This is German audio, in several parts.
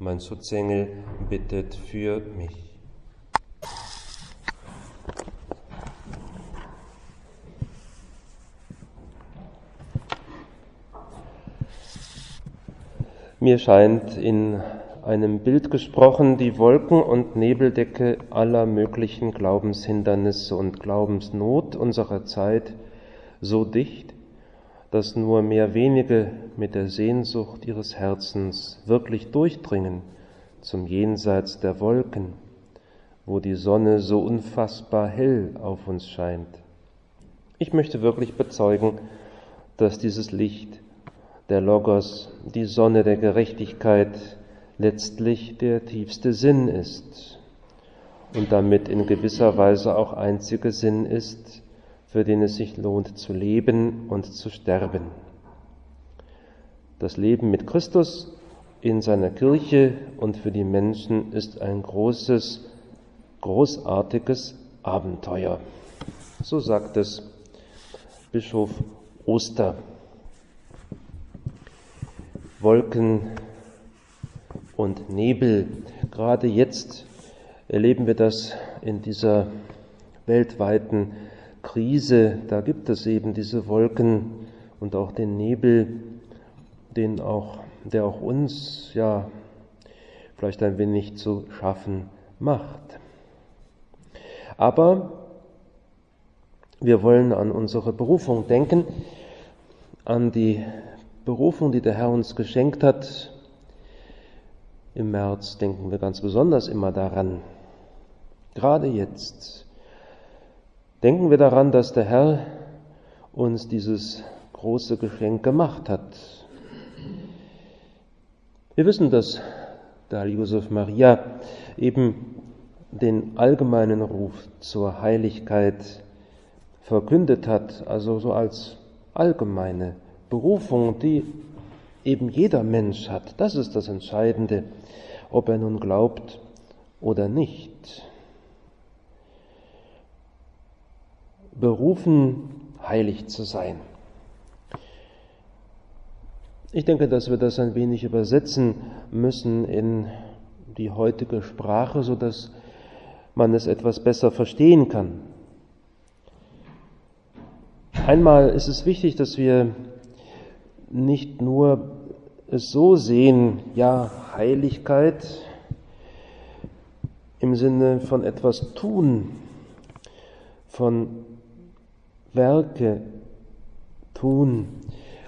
mein Schutzengel, bittet für mich. Mir scheint in einem Bild gesprochen die Wolken- und Nebeldecke aller möglichen Glaubenshindernisse und Glaubensnot unserer Zeit so dicht, dass nur mehr wenige mit der Sehnsucht ihres Herzens wirklich durchdringen zum Jenseits der Wolken, wo die Sonne so unfassbar hell auf uns scheint. Ich möchte wirklich bezeugen, dass dieses Licht der Logos, die Sonne der Gerechtigkeit, letztlich der tiefste Sinn ist und damit in gewisser Weise auch einziger Sinn ist, für den es sich lohnt zu leben und zu sterben. Das Leben mit Christus in seiner Kirche und für die Menschen ist ein großes, großartiges Abenteuer. So sagt es Bischof Oster. Wolken und Nebel. Gerade jetzt erleben wir das in dieser weltweiten Krise, da gibt es eben diese Wolken und auch den Nebel, den auch, der auch uns ja vielleicht ein wenig zu schaffen macht. Aber wir wollen an unsere Berufung denken, an die Berufung, die der Herr uns geschenkt hat. Im März denken wir ganz besonders immer daran. Gerade jetzt Denken wir daran, dass der Herr uns dieses große Geschenk gemacht hat. Wir wissen, dass der Josef Maria eben den allgemeinen Ruf zur Heiligkeit verkündet hat, also so als allgemeine Berufung, die eben jeder Mensch hat. Das ist das Entscheidende, ob er nun glaubt oder nicht. Berufen, heilig zu sein. Ich denke, dass wir das ein wenig übersetzen müssen in die heutige Sprache, so dass man es etwas besser verstehen kann. Einmal ist es wichtig, dass wir nicht nur es so sehen, ja, Heiligkeit im Sinne von etwas tun, von Werke tun,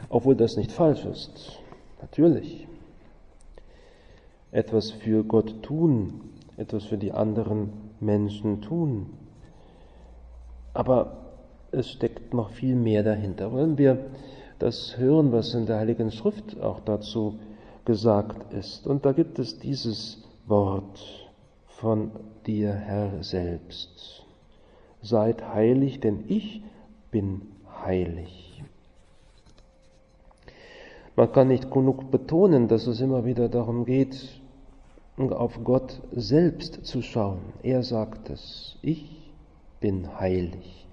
obwohl das nicht falsch ist. Natürlich. Etwas für Gott tun, etwas für die anderen Menschen tun. Aber es steckt noch viel mehr dahinter. Wollen wir das hören, was in der Heiligen Schrift auch dazu gesagt ist? Und da gibt es dieses Wort von dir, Herr selbst. Seid heilig, denn ich bin heilig. Man kann nicht genug betonen, dass es immer wieder darum geht, auf Gott selbst zu schauen. Er sagt es, ich bin heilig.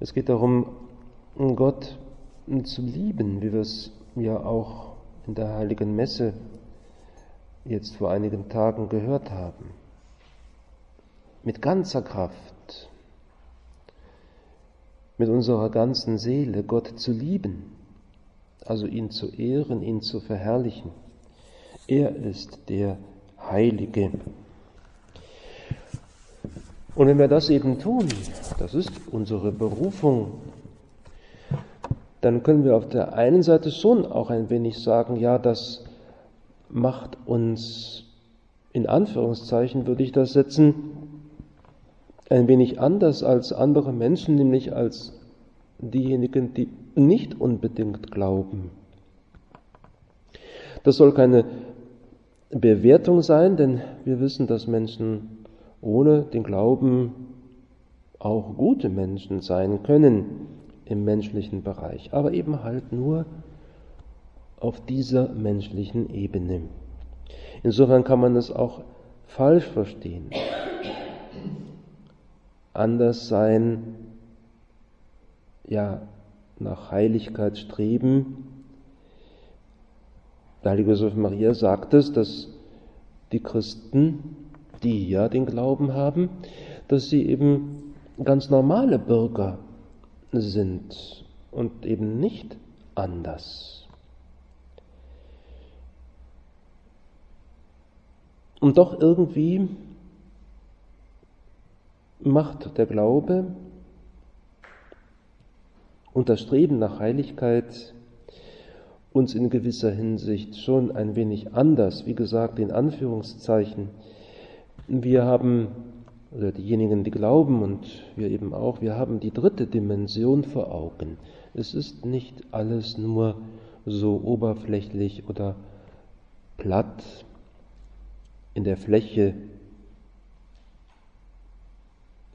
Es geht darum, Gott zu lieben, wie wir es ja auch in der heiligen Messe jetzt vor einigen Tagen gehört haben. Mit ganzer Kraft, mit unserer ganzen Seele Gott zu lieben, also ihn zu ehren, ihn zu verherrlichen. Er ist der Heilige. Und wenn wir das eben tun, das ist unsere Berufung, dann können wir auf der einen Seite schon auch ein wenig sagen, ja, das macht uns, in Anführungszeichen würde ich das setzen, ein wenig anders als andere Menschen, nämlich als diejenigen, die nicht unbedingt glauben. Das soll keine Bewertung sein, denn wir wissen, dass Menschen ohne den Glauben auch gute Menschen sein können im menschlichen Bereich, aber eben halt nur auf dieser menschlichen Ebene. Insofern kann man es auch falsch verstehen. Anders sein, ja, nach Heiligkeit streben. Der heilige Josef Maria sagt es, dass die Christen, die ja den Glauben haben, dass sie eben ganz normale Bürger sind und eben nicht anders. Und doch irgendwie macht der Glaube und das Streben nach Heiligkeit uns in gewisser Hinsicht schon ein wenig anders, wie gesagt, in Anführungszeichen. Wir haben, oder diejenigen, die glauben und wir eben auch, wir haben die dritte Dimension vor Augen. Es ist nicht alles nur so oberflächlich oder platt in der Fläche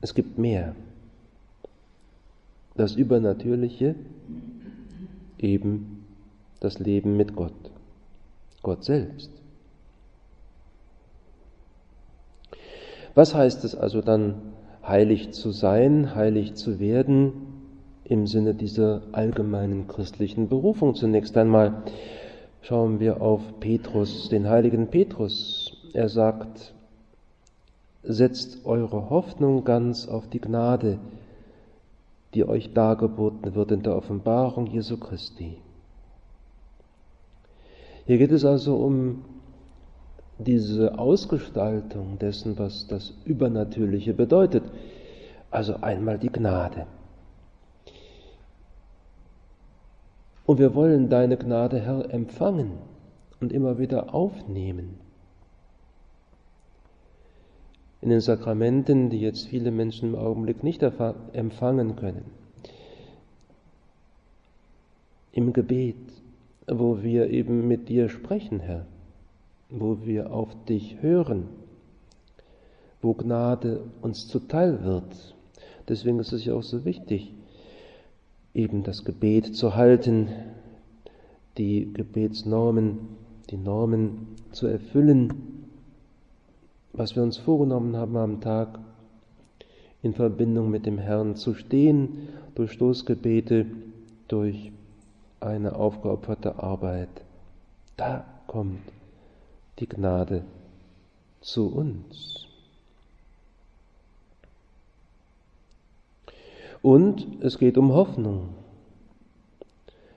es gibt mehr. Das Übernatürliche, eben das Leben mit Gott, Gott selbst. Was heißt es also dann, heilig zu sein, heilig zu werden, im Sinne dieser allgemeinen christlichen Berufung? Zunächst einmal schauen wir auf Petrus, den heiligen Petrus. Er sagt, setzt eure Hoffnung ganz auf die Gnade, die euch dargeboten wird in der Offenbarung Jesu Christi. Hier geht es also um diese Ausgestaltung dessen, was das Übernatürliche bedeutet. Also einmal die Gnade. Und wir wollen deine Gnade, Herr, empfangen und immer wieder aufnehmen in den Sakramenten, die jetzt viele Menschen im Augenblick nicht empfangen können. Im Gebet, wo wir eben mit dir sprechen, Herr, wo wir auf dich hören, wo Gnade uns zuteil wird. Deswegen ist es ja auch so wichtig, eben das Gebet zu halten, die Gebetsnormen, die Normen zu erfüllen, was wir uns vorgenommen haben am Tag, in Verbindung mit dem Herrn zu stehen, durch Stoßgebete, durch eine aufgeopferte Arbeit. Da kommt die Gnade zu uns. Und es geht um Hoffnung.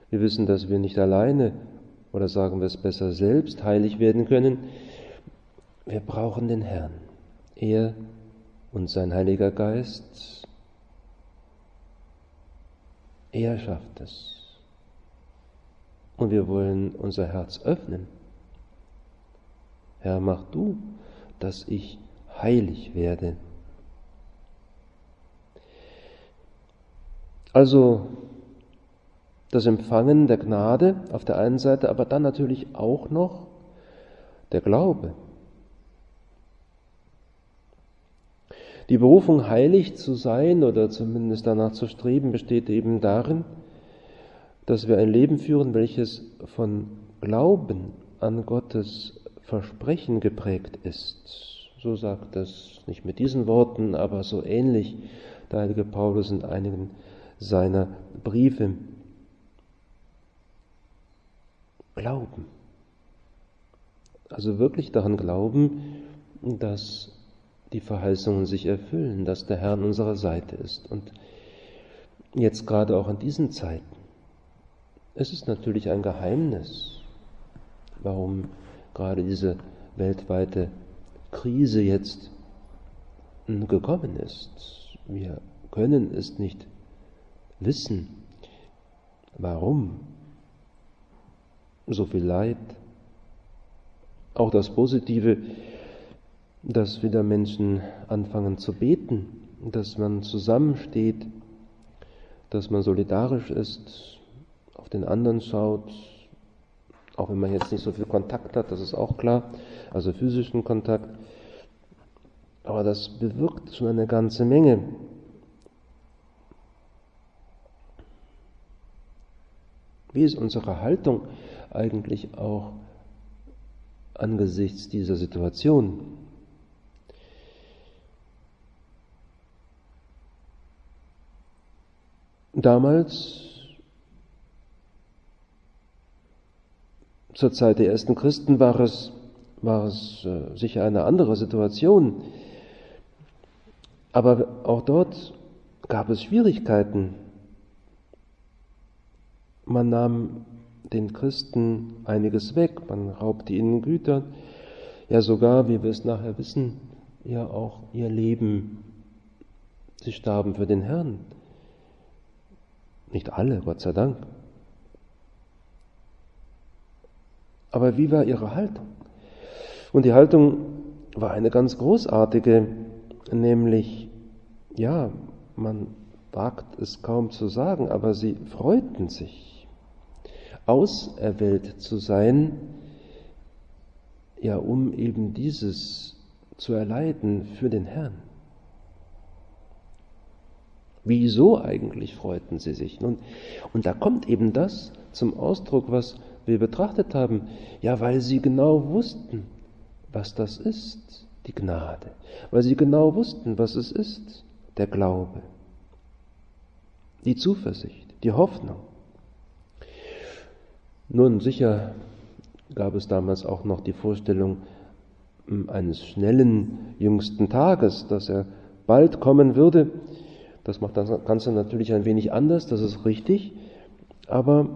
Wir wissen, dass wir nicht alleine, oder sagen wir es besser selbst, heilig werden können. Wir brauchen den Herrn. Er und sein Heiliger Geist, er schafft es. Und wir wollen unser Herz öffnen. Herr, mach du, dass ich heilig werde. Also das Empfangen der Gnade auf der einen Seite, aber dann natürlich auch noch der Glaube. Die Berufung, heilig zu sein oder zumindest danach zu streben, besteht eben darin, dass wir ein Leben führen, welches von Glauben an Gottes Versprechen geprägt ist. So sagt es nicht mit diesen Worten, aber so ähnlich der heilige Paulus in einigen seiner Briefe. Glauben. Also wirklich daran glauben, dass die Verheißungen sich erfüllen, dass der Herr an unserer Seite ist. Und jetzt gerade auch in diesen Zeiten. Es ist natürlich ein Geheimnis, warum gerade diese weltweite Krise jetzt gekommen ist. Wir können es nicht wissen, warum so viel Leid. Auch das Positive dass wieder Menschen anfangen zu beten, dass man zusammensteht, dass man solidarisch ist, auf den anderen schaut, Auch wenn man jetzt nicht so viel Kontakt hat, das ist auch klar, also physischen Kontakt. Aber das bewirkt schon eine ganze Menge. Wie ist unsere Haltung eigentlich auch angesichts dieser Situation? Damals, zur Zeit der ersten Christen, war es, war es äh, sicher eine andere Situation. Aber auch dort gab es Schwierigkeiten. Man nahm den Christen einiges weg, man raubte ihnen Güter, ja sogar, wie wir es nachher wissen, ja auch ihr Leben. Sie starben für den Herrn. Nicht alle, Gott sei Dank. Aber wie war ihre Haltung? Und die Haltung war eine ganz großartige, nämlich, ja, man wagt es kaum zu sagen, aber sie freuten sich auserwählt zu sein, ja, um eben dieses zu erleiden für den Herrn. Wieso eigentlich freuten sie sich? Nun, und da kommt eben das zum Ausdruck, was wir betrachtet haben. Ja, weil sie genau wussten, was das ist, die Gnade. Weil sie genau wussten, was es ist, der Glaube, die Zuversicht, die Hoffnung. Nun, sicher gab es damals auch noch die Vorstellung hm, eines schnellen jüngsten Tages, dass er bald kommen würde. Das macht das Ganze natürlich ein wenig anders, das ist richtig. Aber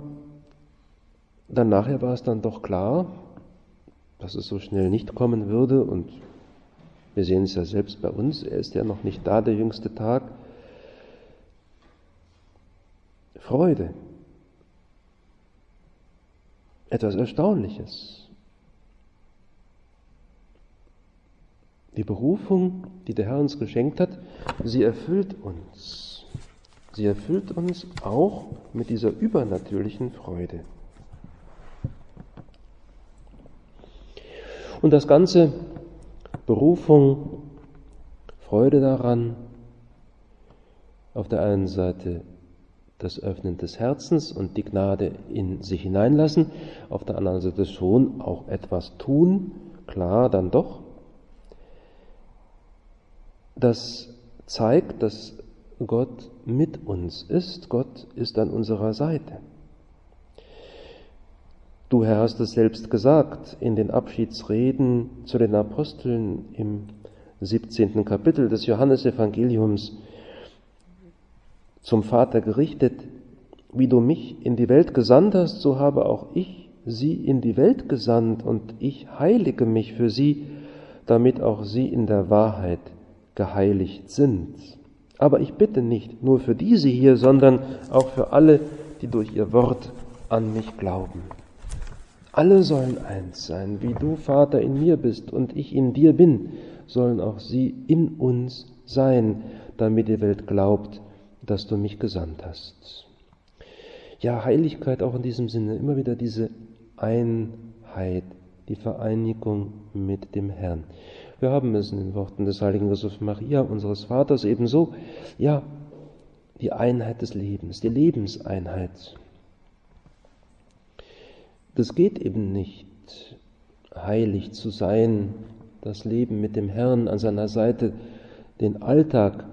dann nachher war es dann doch klar, dass es so schnell nicht kommen würde. Und wir sehen es ja selbst bei uns, er ist ja noch nicht da, der jüngste Tag. Freude, etwas Erstaunliches. Die Berufung, die der Herr uns geschenkt hat, sie erfüllt uns. Sie erfüllt uns auch mit dieser übernatürlichen Freude. Und das Ganze, Berufung, Freude daran, auf der einen Seite das Öffnen des Herzens und die Gnade in sich hineinlassen, auf der anderen Seite schon auch etwas tun, klar, dann doch. Das zeigt, dass Gott mit uns ist, Gott ist an unserer Seite. Du Herr hast es selbst gesagt in den Abschiedsreden zu den Aposteln im 17. Kapitel des Johannesevangeliums, zum Vater gerichtet, wie du mich in die Welt gesandt hast, so habe auch ich sie in die Welt gesandt und ich heilige mich für sie, damit auch sie in der Wahrheit geheiligt sind. Aber ich bitte nicht nur für diese hier, sondern auch für alle, die durch ihr Wort an mich glauben. Alle sollen eins sein, wie du, Vater, in mir bist und ich in dir bin, sollen auch sie in uns sein, damit die Welt glaubt, dass du mich gesandt hast. Ja, Heiligkeit auch in diesem Sinne, immer wieder diese Einheit, die Vereinigung mit dem Herrn. Wir haben es in den Worten des heiligen Josef Maria, unseres Vaters, ebenso, ja, die Einheit des Lebens, die Lebenseinheit. Das geht eben nicht, heilig zu sein, das Leben mit dem Herrn an seiner Seite, den Alltag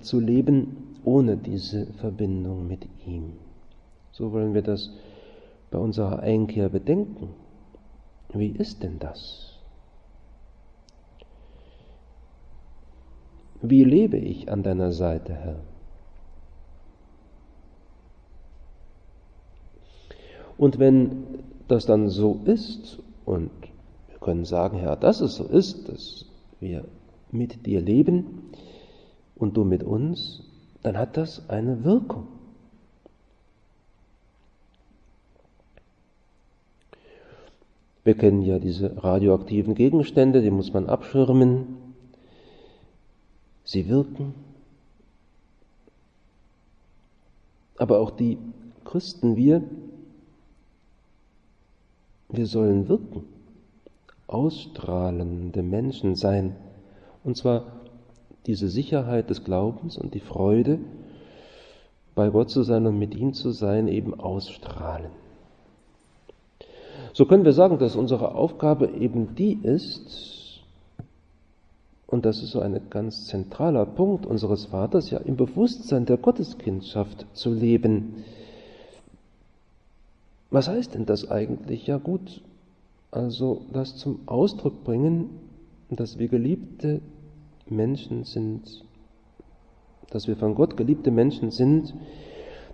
zu leben, ohne diese Verbindung mit ihm. So wollen wir das bei unserer Einkehr bedenken. Wie ist denn das? Wie lebe ich an deiner Seite, Herr? Und wenn das dann so ist, und wir können sagen, Herr, dass es so ist, dass wir mit dir leben und du mit uns, dann hat das eine Wirkung. Wir kennen ja diese radioaktiven Gegenstände, die muss man abschirmen. Sie wirken. Aber auch die Christen, wir, Wir sollen wirken, ausstrahlende Menschen sein. Und zwar diese Sicherheit des Glaubens und die Freude, bei Gott zu sein und mit ihm zu sein, eben ausstrahlen. So können wir sagen, dass unsere Aufgabe eben die ist, und das ist so ein ganz zentraler Punkt unseres Vaters, ja im Bewusstsein der Gotteskindschaft zu leben. Was heißt denn das eigentlich? Ja gut, also das zum Ausdruck bringen, dass wir geliebte Menschen sind, dass wir von Gott geliebte Menschen sind,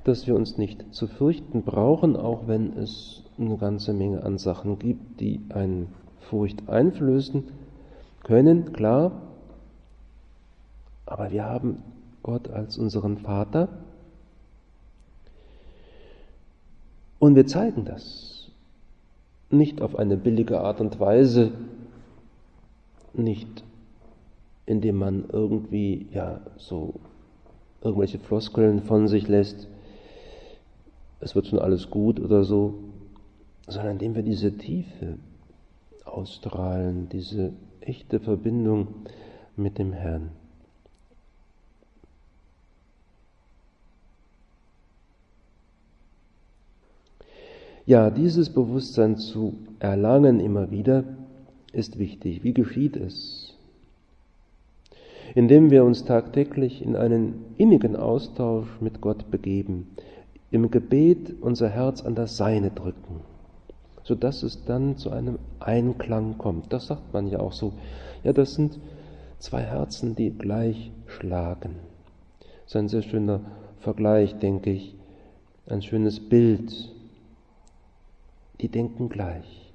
dass wir uns nicht zu fürchten brauchen, auch wenn es eine ganze Menge an Sachen gibt, die einen Furcht einflößen können, klar. Aber wir haben Gott als unseren Vater und wir zeigen das nicht auf eine billige Art und Weise, nicht indem man irgendwie ja so irgendwelche Floskeln von sich lässt, es wird schon alles gut oder so, sondern indem wir diese Tiefe ausstrahlen, diese echte Verbindung mit dem Herrn. Ja, dieses Bewusstsein zu erlangen immer wieder ist wichtig. Wie geschieht es? indem wir uns tagtäglich in einen innigen Austausch mit Gott begeben, im Gebet unser Herz an das Seine drücken, sodass es dann zu einem Einklang kommt. Das sagt man ja auch so. Ja, das sind zwei Herzen, die gleich schlagen. Das ist ein sehr schöner Vergleich, denke ich, ein schönes Bild. Die denken gleich.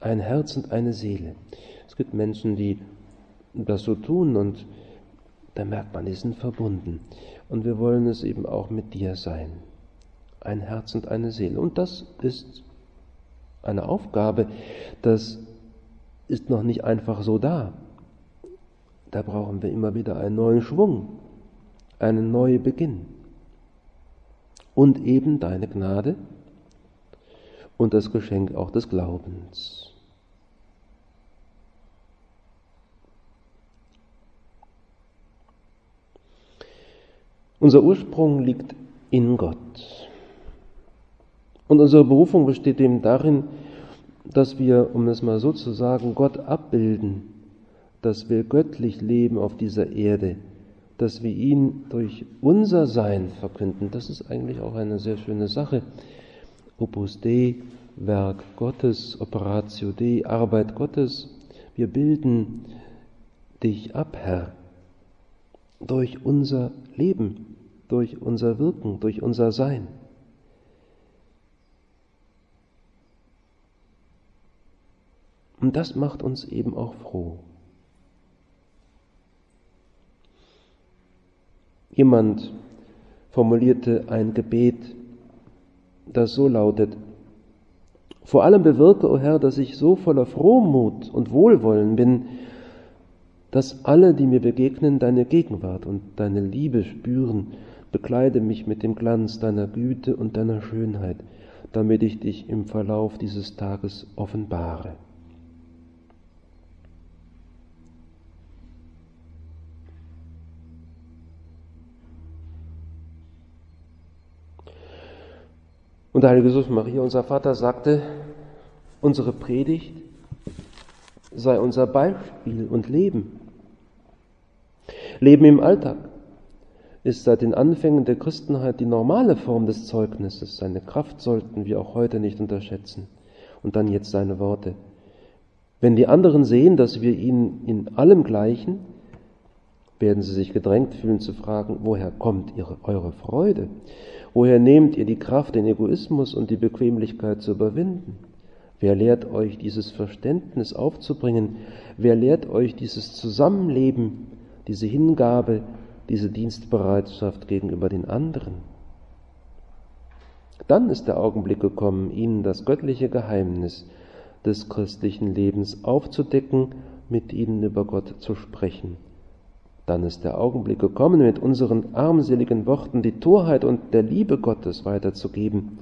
Ein Herz und eine Seele. Es gibt Menschen, die das so tun und da merkt man, die sind verbunden. Und wir wollen es eben auch mit dir sein. Ein Herz und eine Seele. Und das ist eine Aufgabe, das ist noch nicht einfach so da. Da brauchen wir immer wieder einen neuen Schwung, einen neuen Beginn. Und eben deine Gnade und das Geschenk auch des Glaubens. Unser Ursprung liegt in Gott. Und unsere Berufung besteht eben darin, dass wir, um es mal so zu sagen, Gott abbilden, dass wir göttlich leben auf dieser Erde, dass wir ihn durch unser Sein verkünden. Das ist eigentlich auch eine sehr schöne Sache. Opus Dei, Werk Gottes, Operatio Dei, Arbeit Gottes. Wir bilden dich ab, Herr durch unser Leben, durch unser Wirken, durch unser Sein. Und das macht uns eben auch froh. Jemand formulierte ein Gebet, das so lautet, vor allem bewirke, o oh Herr, dass ich so voller Frohmut und Wohlwollen bin, dass alle, die mir begegnen, deine Gegenwart und deine Liebe spüren. Bekleide mich mit dem Glanz deiner Güte und deiner Schönheit, damit ich dich im Verlauf dieses Tages offenbare. Und der Heilige Jesus Maria, unser Vater, sagte, unsere Predigt sei unser Beispiel und Leben. Leben im Alltag ist seit den Anfängen der Christenheit die normale Form des Zeugnisses. Seine Kraft sollten wir auch heute nicht unterschätzen. Und dann jetzt seine Worte. Wenn die anderen sehen, dass wir ihnen in allem gleichen, werden sie sich gedrängt fühlen zu fragen, woher kommt ihre, eure Freude? Woher nehmt ihr die Kraft, den Egoismus und die Bequemlichkeit zu überwinden? Wer lehrt euch dieses Verständnis aufzubringen? Wer lehrt euch dieses Zusammenleben, diese Hingabe, diese Dienstbereitschaft gegenüber den anderen? Dann ist der Augenblick gekommen, ihnen das göttliche Geheimnis des christlichen Lebens aufzudecken, mit ihnen über Gott zu sprechen. Dann ist der Augenblick gekommen, mit unseren armseligen Worten die Torheit und der Liebe Gottes weiterzugeben,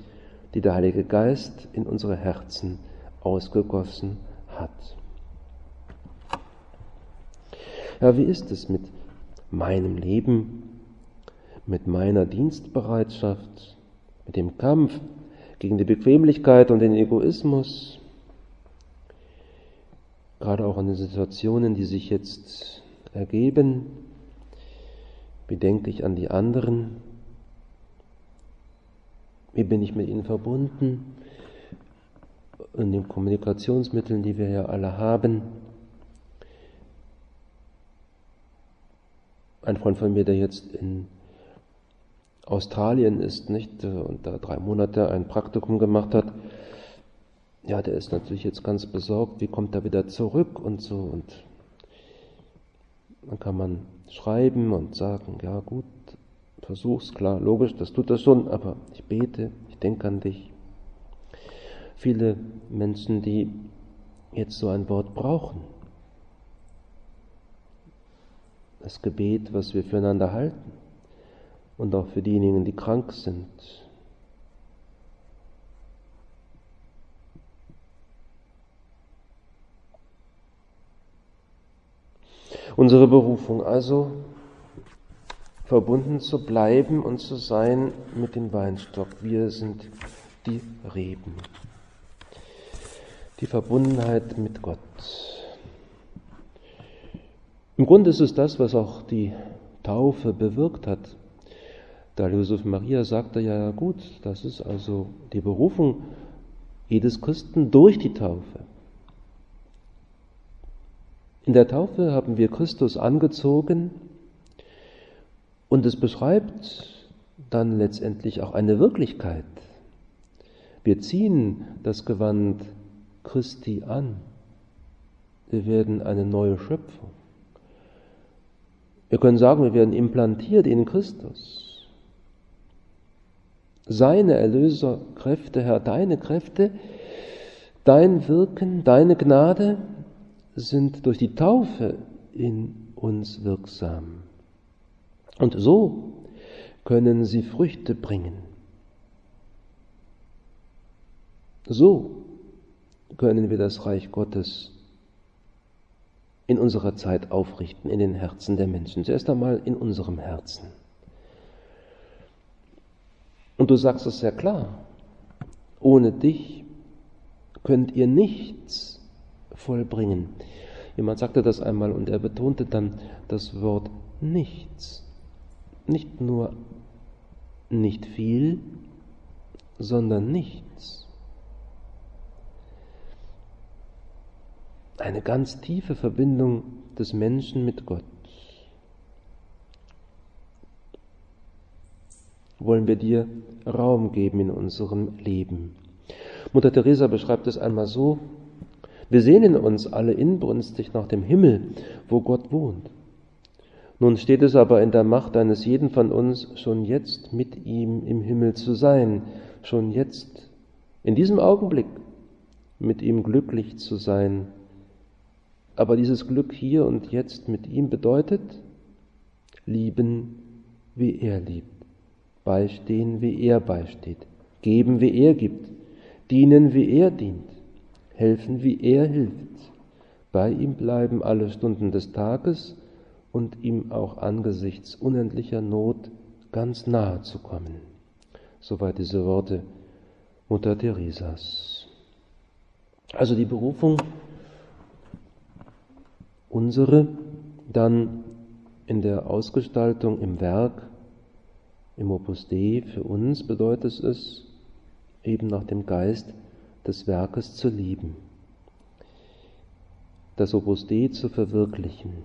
die der Heilige Geist in unsere Herzen ausgegossen hat. Ja, wie ist es mit meinem Leben, mit meiner Dienstbereitschaft, mit dem Kampf gegen die Bequemlichkeit und den Egoismus, gerade auch in den Situationen, die sich jetzt ergeben, wie denke ich an die anderen, wie bin ich mit ihnen verbunden, in den Kommunikationsmitteln, die wir ja alle haben. Ein Freund von mir, der jetzt in Australien ist, nicht, und da drei Monate ein Praktikum gemacht hat, ja, der ist natürlich jetzt ganz besorgt, wie kommt er wieder zurück und so. Und dann kann man schreiben und sagen, ja gut, versuch's, klar, logisch, das tut er schon, aber ich bete, ich denke an dich. Viele Menschen, die jetzt so ein Wort brauchen, das Gebet, was wir füreinander halten und auch für diejenigen, die krank sind. Unsere Berufung also, verbunden zu bleiben und zu sein mit dem Weinstock. Wir sind die Reben. Die Verbundenheit mit Gott. Im Grunde ist es das, was auch die Taufe bewirkt hat. Da Josef Maria sagte ja gut, das ist also die Berufung jedes Christen durch die Taufe. In der Taufe haben wir Christus angezogen und es beschreibt dann letztendlich auch eine Wirklichkeit. Wir ziehen das Gewand Christi an. Wir werden eine neue Schöpfung. Wir können sagen, wir werden implantiert in Christus. Seine Erlöserkräfte, Herr, deine Kräfte, dein Wirken, deine Gnade sind durch die Taufe in uns wirksam. Und so können sie Früchte bringen. So können wir das Reich Gottes in unserer Zeit aufrichten, in den Herzen der Menschen. Zuerst einmal in unserem Herzen. Und du sagst es sehr klar, ohne dich könnt ihr nichts vollbringen. Jemand sagte das einmal und er betonte dann das Wort nichts. Nicht nur nicht viel, sondern nichts. eine ganz tiefe Verbindung des Menschen mit Gott. Wollen wir dir Raum geben in unserem Leben? Mutter Teresa beschreibt es einmal so, wir sehnen uns alle inbrünstig nach dem Himmel, wo Gott wohnt. Nun steht es aber in der Macht eines jeden von uns, schon jetzt mit ihm im Himmel zu sein, schon jetzt, in diesem Augenblick, mit ihm glücklich zu sein aber dieses Glück hier und jetzt mit ihm bedeutet, lieben, wie er liebt, beistehen, wie er beisteht, geben, wie er gibt, dienen, wie er dient, helfen, wie er hilft, bei ihm bleiben alle Stunden des Tages und ihm auch angesichts unendlicher Not ganz nahe zu kommen. Soweit diese Worte Mutter Theresas. Also die Berufung unsere dann in der Ausgestaltung im Werk, im Opus Dei, für uns bedeutet es, eben nach dem Geist des Werkes zu lieben, das Opus Dei zu verwirklichen.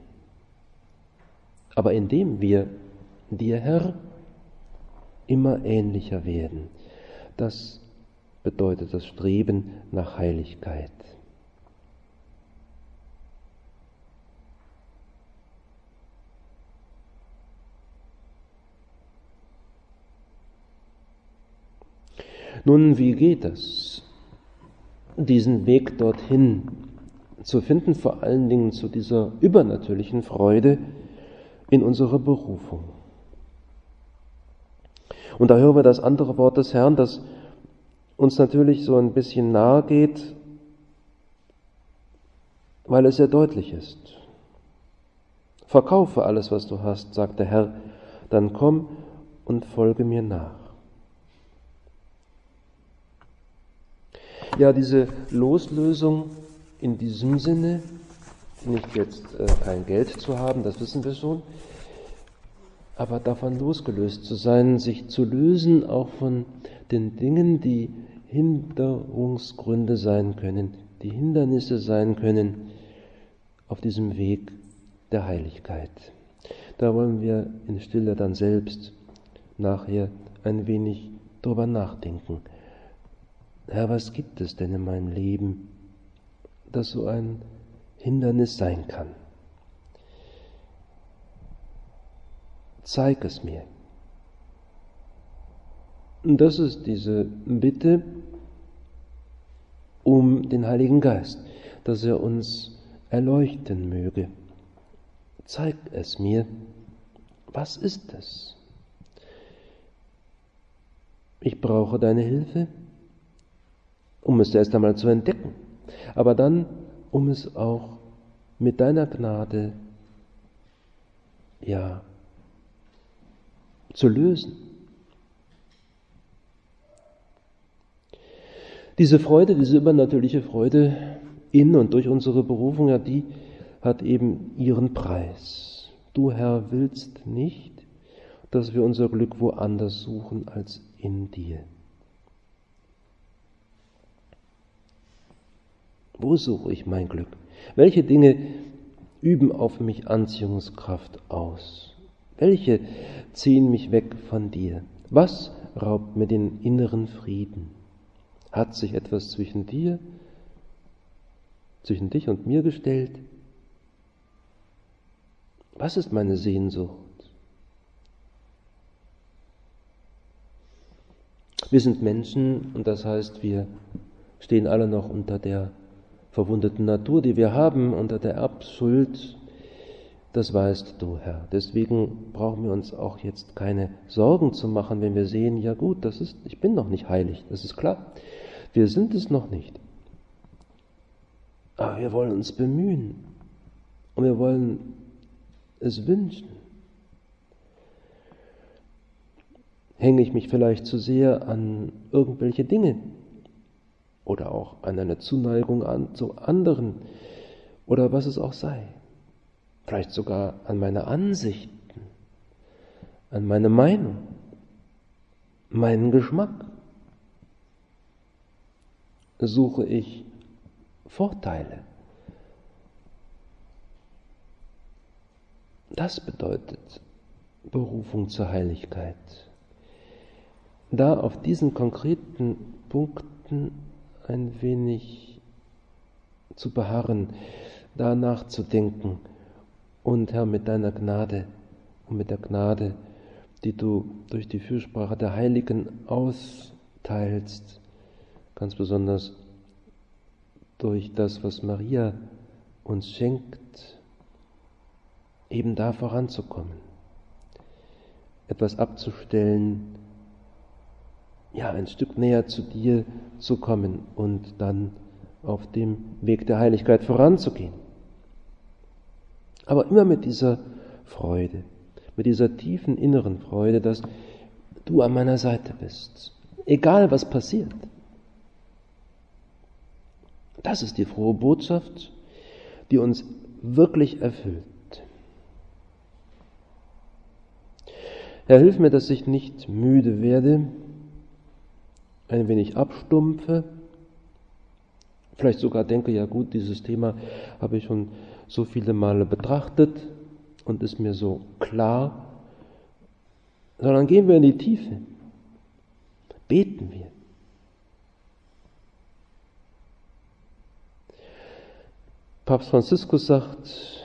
Aber indem wir dir, Herr, immer ähnlicher werden, das bedeutet das Streben nach Heiligkeit. Nun, wie geht es, diesen Weg dorthin zu finden, vor allen Dingen zu dieser übernatürlichen Freude in unserer Berufung? Und da hören wir das andere Wort des Herrn, das uns natürlich so ein bisschen nahe geht, weil es sehr deutlich ist. Verkaufe alles, was du hast, sagt der Herr, dann komm und folge mir nach. Ja, diese Loslösung in diesem Sinne, nicht jetzt äh, kein Geld zu haben, das wissen wir schon, aber davon losgelöst zu sein, sich zu lösen auch von den Dingen, die Hinderungsgründe sein können, die Hindernisse sein können auf diesem Weg der Heiligkeit. Da wollen wir in Stille dann selbst nachher ein wenig drüber nachdenken. Herr, was gibt es denn in meinem Leben, das so ein Hindernis sein kann? Zeig es mir. Das ist diese Bitte um den Heiligen Geist, dass er uns erleuchten möge. Zeig es mir. Was ist es? Ich brauche deine Hilfe, um es erst einmal zu entdecken, aber dann, um es auch mit deiner Gnade, ja, zu lösen. Diese Freude, diese übernatürliche Freude in und durch unsere Berufung, ja, die hat eben ihren Preis. Du, Herr, willst nicht, dass wir unser Glück woanders suchen als in dir. Wo suche ich mein Glück? Welche Dinge üben auf mich Anziehungskraft aus? Welche ziehen mich weg von dir? Was raubt mir den inneren Frieden? Hat sich etwas zwischen dir, zwischen dich und mir gestellt? Was ist meine Sehnsucht? Wir sind Menschen und das heißt, wir stehen alle noch unter der verwundeten Natur, die wir haben, unter der Erbschuld. Das weißt du, Herr. Deswegen brauchen wir uns auch jetzt keine Sorgen zu machen, wenn wir sehen, ja gut, das ist, ich bin noch nicht heilig, das ist klar. Wir sind es noch nicht. Aber wir wollen uns bemühen und wir wollen es wünschen. Hänge ich mich vielleicht zu sehr an irgendwelche Dinge oder auch an eine Zuneigung an, zu anderen oder was es auch sei. Vielleicht sogar an meine Ansichten, an meine Meinung, meinen Geschmack. Suche ich Vorteile Das bedeutet Berufung zur Heiligkeit. Da auf diesen konkreten Punkten ein wenig zu beharren, da nachzudenken und Herr mit deiner Gnade und mit der Gnade, die du durch die Fürsprache der Heiligen austeilst, ganz besonders durch das, was Maria uns schenkt, eben da voranzukommen, etwas abzustellen, ja, ein Stück näher zu dir zu kommen und dann auf dem Weg der Heiligkeit voranzugehen. Aber immer mit dieser Freude, mit dieser tiefen inneren Freude, dass du an meiner Seite bist, egal was passiert. Das ist die frohe Botschaft, die uns wirklich erfüllt. Herr, hilf mir, dass ich nicht müde werde, ein wenig abstumpfe, vielleicht sogar denke, ja gut, dieses Thema habe ich schon so viele Male betrachtet und ist mir so klar, sondern gehen wir in die Tiefe, beten wir. Papst Franziskus sagt,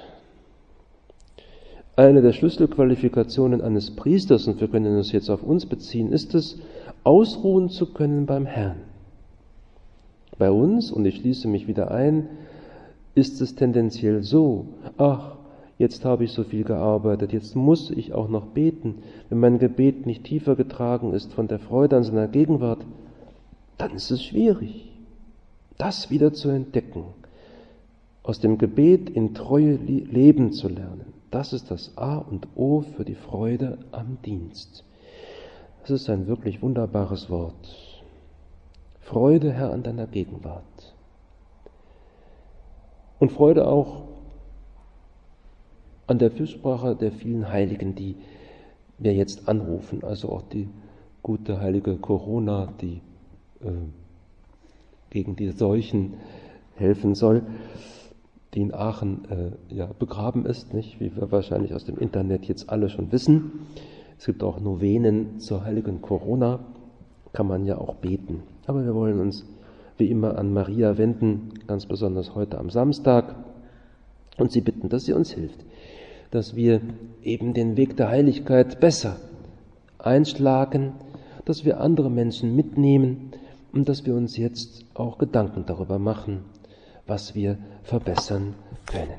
eine der Schlüsselqualifikationen eines Priesters, und wir können es jetzt auf uns beziehen, ist es, ausruhen zu können beim Herrn. Bei uns, und ich schließe mich wieder ein, ist es tendenziell so, ach, jetzt habe ich so viel gearbeitet, jetzt muss ich auch noch beten. Wenn mein Gebet nicht tiefer getragen ist von der Freude an seiner Gegenwart, dann ist es schwierig, das wieder zu entdecken, aus dem Gebet in Treue leben zu lernen. Das ist das A und O für die Freude am Dienst. Das ist ein wirklich wunderbares Wort. Freude, Herr, an deiner Gegenwart. Und Freude auch an der Fürsprache der vielen Heiligen, die wir jetzt anrufen, also auch die gute heilige Corona, die äh, gegen die Seuchen helfen soll, die in Aachen äh, ja, begraben ist, nicht? wie wir wahrscheinlich aus dem Internet jetzt alle schon wissen. Es gibt auch Novenen zur heiligen Corona, kann man ja auch beten. Aber wir wollen uns wie immer an Maria wenden, ganz besonders heute am Samstag, und sie bitten, dass sie uns hilft, dass wir eben den Weg der Heiligkeit besser einschlagen, dass wir andere Menschen mitnehmen und dass wir uns jetzt auch Gedanken darüber machen, was wir verbessern können.